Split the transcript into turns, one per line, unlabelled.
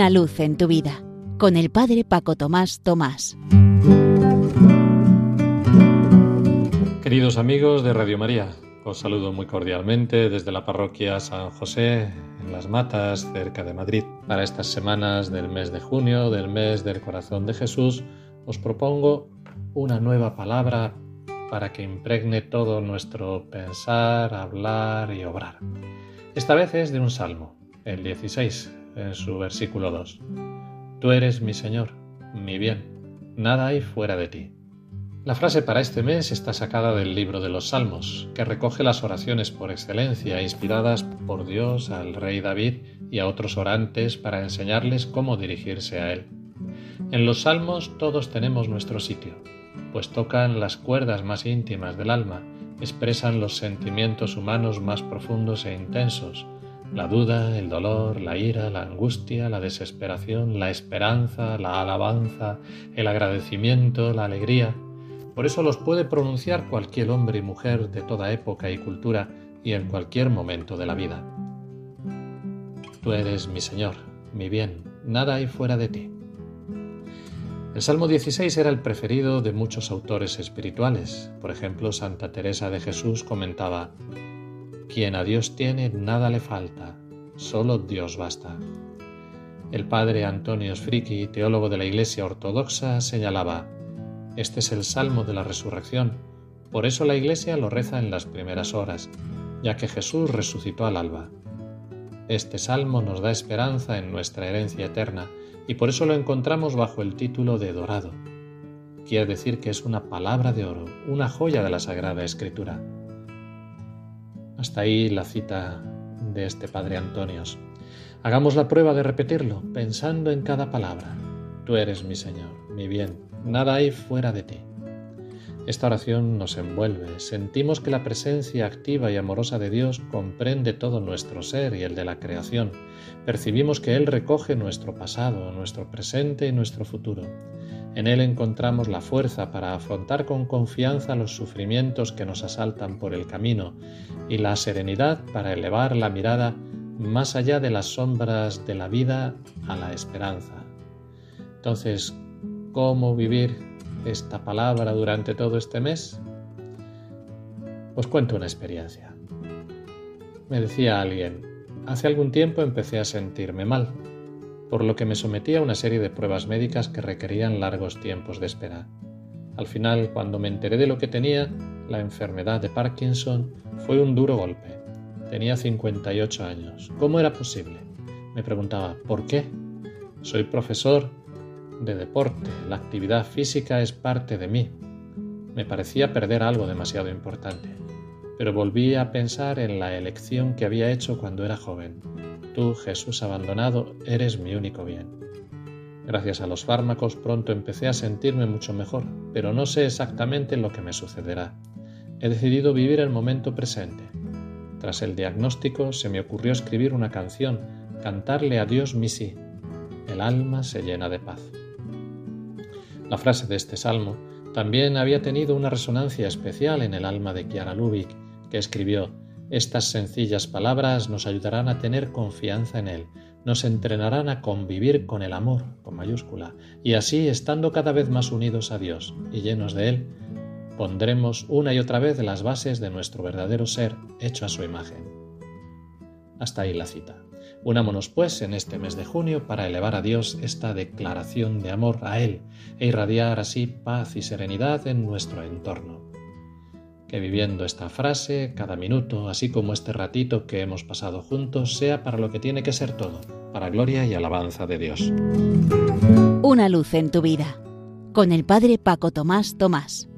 Una luz en tu vida con el Padre Paco Tomás Tomás.
Queridos amigos de Radio María, os saludo muy cordialmente desde la parroquia San José en Las Matas, cerca de Madrid. Para estas semanas del mes de junio, del mes del corazón de Jesús, os propongo una nueva palabra para que impregne todo nuestro pensar, hablar y obrar. Esta vez es de un salmo, el 16, en su versículo 2. Tú eres mi Señor, mi bien, nada hay fuera de ti. La frase para este mes está sacada del libro de los Salmos, que recoge las oraciones por excelencia inspiradas por Dios al rey David y a otros orantes para enseñarles cómo dirigirse a él. En los Salmos todos tenemos nuestro sitio, pues tocan las cuerdas más íntimas del alma, expresan los sentimientos humanos más profundos e intensos, la duda, el dolor, la ira, la angustia, la desesperación, la esperanza, la alabanza, el agradecimiento, la alegría. Por eso los puede pronunciar cualquier hombre y mujer de toda época y cultura y en cualquier momento de la vida. Tú eres mi Señor, mi bien, nada hay fuera de ti. El Salmo 16 era el preferido de muchos autores espirituales. Por ejemplo, Santa Teresa de Jesús comentaba, quien a Dios tiene, nada le falta, solo Dios basta. El padre Antonio Sfriki, teólogo de la Iglesia Ortodoxa, señalaba, este es el Salmo de la Resurrección, por eso la Iglesia lo reza en las primeras horas, ya que Jesús resucitó al alba. Este salmo nos da esperanza en nuestra herencia eterna y por eso lo encontramos bajo el título de Dorado. Quiere decir que es una palabra de oro, una joya de la Sagrada Escritura. Hasta ahí la cita de este Padre Antonios. Hagamos la prueba de repetirlo, pensando en cada palabra. Tú eres mi Señor, mi bien, nada hay fuera de ti. Esta oración nos envuelve, sentimos que la presencia activa y amorosa de Dios comprende todo nuestro ser y el de la creación, percibimos que Él recoge nuestro pasado, nuestro presente y nuestro futuro. En Él encontramos la fuerza para afrontar con confianza los sufrimientos que nos asaltan por el camino y la serenidad para elevar la mirada más allá de las sombras de la vida a la esperanza. Entonces, ¿cómo vivir esta palabra durante todo este mes? Os cuento una experiencia. Me decía alguien, hace algún tiempo empecé a sentirme mal por lo que me sometí a una serie de pruebas médicas que requerían largos tiempos de espera. Al final, cuando me enteré de lo que tenía, la enfermedad de Parkinson, fue un duro golpe. Tenía 58 años. ¿Cómo era posible? Me preguntaba, ¿por qué? Soy profesor de deporte, la actividad física es parte de mí. Me parecía perder algo demasiado importante, pero volví a pensar en la elección que había hecho cuando era joven Tú, Jesús abandonado, eres mi único bien. Gracias a los fármacos pronto empecé a sentirme mucho mejor, pero no sé exactamente lo que me sucederá. He decidido vivir el momento presente. Tras el diagnóstico se me ocurrió escribir una canción, cantarle a Dios mi sí. El alma se llena de paz. La frase de este salmo también había tenido una resonancia especial en el alma de Chiara Lubick, que escribió estas sencillas palabras nos ayudarán a tener confianza en Él, nos entrenarán a convivir con el amor, con mayúscula, y así, estando cada vez más unidos a Dios y llenos de Él, pondremos una y otra vez las bases de nuestro verdadero ser hecho a su imagen. Hasta ahí la cita. Unámonos pues en este mes de junio para elevar a Dios esta declaración de amor a Él e irradiar así paz y serenidad en nuestro entorno que viviendo esta frase, cada minuto, así como este ratito que hemos pasado juntos, sea para lo que tiene que ser todo, para gloria y alabanza de Dios.
Una luz en tu vida, con el Padre Paco Tomás Tomás.